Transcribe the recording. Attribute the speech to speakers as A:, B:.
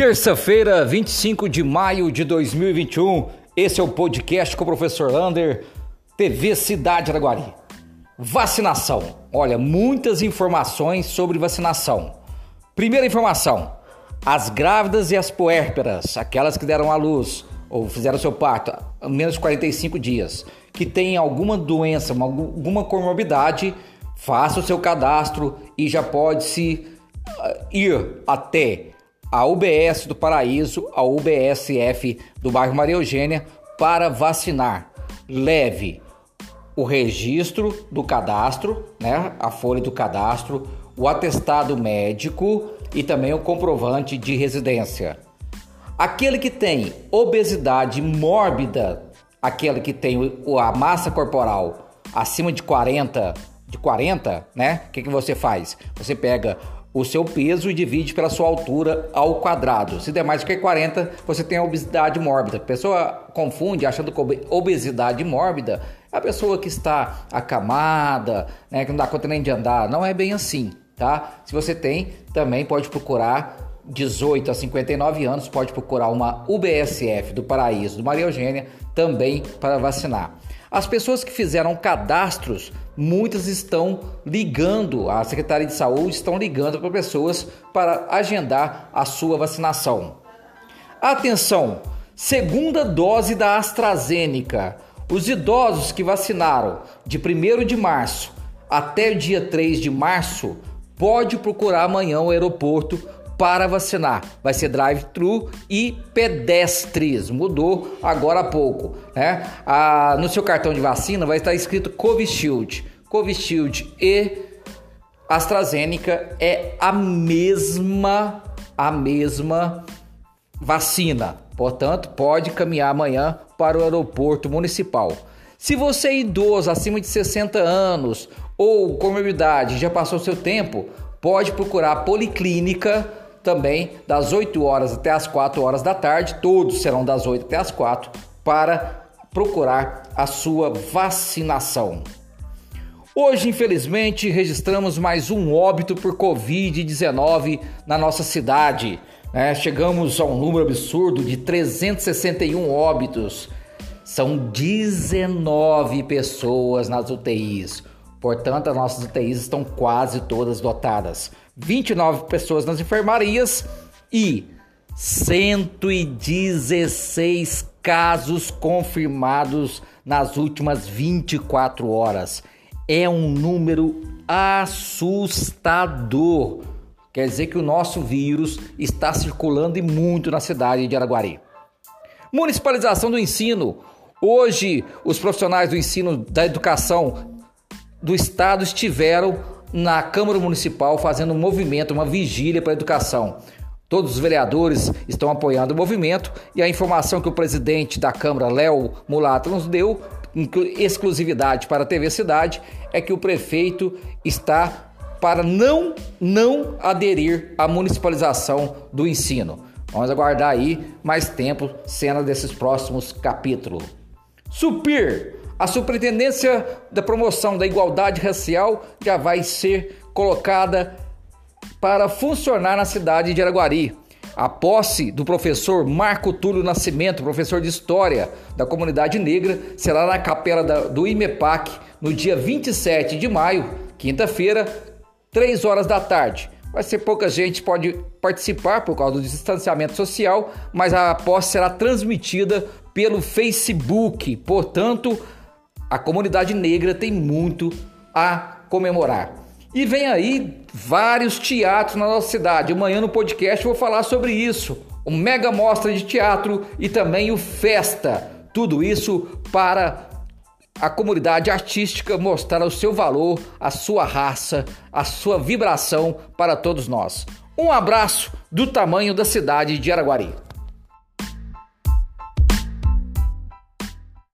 A: Terça-feira, 25 de maio de 2021. Esse é o podcast com o professor Lander, TV Cidade Araguari. Vacinação. Olha, muitas informações sobre vacinação. Primeira informação: as grávidas e as puérperas, aquelas que deram à luz ou fizeram seu parto há menos de 45 dias, que têm alguma doença, alguma comorbidade, faça o seu cadastro e já pode se uh, ir até a UBS do Paraíso, a UBSF do bairro Maria Eugênia, para vacinar. Leve o registro do cadastro, né, a folha do cadastro, o atestado médico e também o comprovante de residência. Aquele que tem obesidade mórbida, aquele que tem a massa corporal acima de 40, de 40, né? O que, que você faz? Você pega o seu peso e divide pela sua altura ao quadrado. Se der mais que 40, você tem a obesidade mórbida. A pessoa confunde achando que obesidade mórbida é a pessoa que está acamada, né, que não dá conta nem de andar. Não é bem assim, tá? Se você tem, também pode procurar 18 a 59 anos, pode procurar uma UBSF do Paraíso, do Maria Eugênia, também para vacinar. As pessoas que fizeram cadastros, muitas estão ligando, a Secretaria de Saúde estão ligando para pessoas para agendar a sua vacinação. Atenção! Segunda dose da AstraZeneca. Os idosos que vacinaram de 1 de março até o dia 3 de março pode procurar amanhã o aeroporto para vacinar. Vai ser drive-thru e pedestres. Mudou agora há pouco. Né? Ah, no seu cartão de vacina vai estar escrito Covishield. Covishield e AstraZeneca é a mesma, a mesma vacina. Portanto, pode caminhar amanhã para o aeroporto municipal. Se você é idoso acima de 60 anos ou comorbidade já passou seu tempo, pode procurar a policlínica também das 8 horas até as 4 horas da tarde, todos serão das 8 até as 4, para procurar a sua vacinação. Hoje, infelizmente, registramos mais um óbito por Covid-19 na nossa cidade. É, chegamos a um número absurdo de 361 óbitos. São 19 pessoas nas UTIs. Portanto, as nossas UTIs estão quase todas dotadas. 29 pessoas nas enfermarias e 116 casos confirmados nas últimas 24 horas. É um número assustador. Quer dizer que o nosso vírus está circulando e muito na cidade de Araguari. Municipalização do ensino. Hoje, os profissionais do ensino da educação do estado estiveram na Câmara Municipal fazendo um movimento, uma vigília para a educação. Todos os vereadores estão apoiando o movimento e a informação que o presidente da Câmara, Léo Mulato, nos deu, exclusividade para a TV Cidade, é que o prefeito está para não, não aderir à municipalização do ensino. Vamos aguardar aí mais tempo, cena desses próximos capítulos. Supir a Superintendência da Promoção da Igualdade Racial já vai ser colocada para funcionar na cidade de Araguari. A posse do professor Marco Túlio Nascimento, professor de História da comunidade negra, será na capela do IMEPAC no dia 27 de maio, quinta-feira, 3 horas da tarde. Vai ser pouca gente pode participar por causa do distanciamento social, mas a posse será transmitida pelo Facebook. Portanto, a comunidade negra tem muito a comemorar. E vem aí vários teatros na nossa cidade. Amanhã no podcast eu vou falar sobre isso. O mega mostra de teatro e também o festa. Tudo isso para a comunidade artística mostrar o seu valor, a sua raça, a sua vibração para todos nós. Um abraço do tamanho da cidade de Araguari.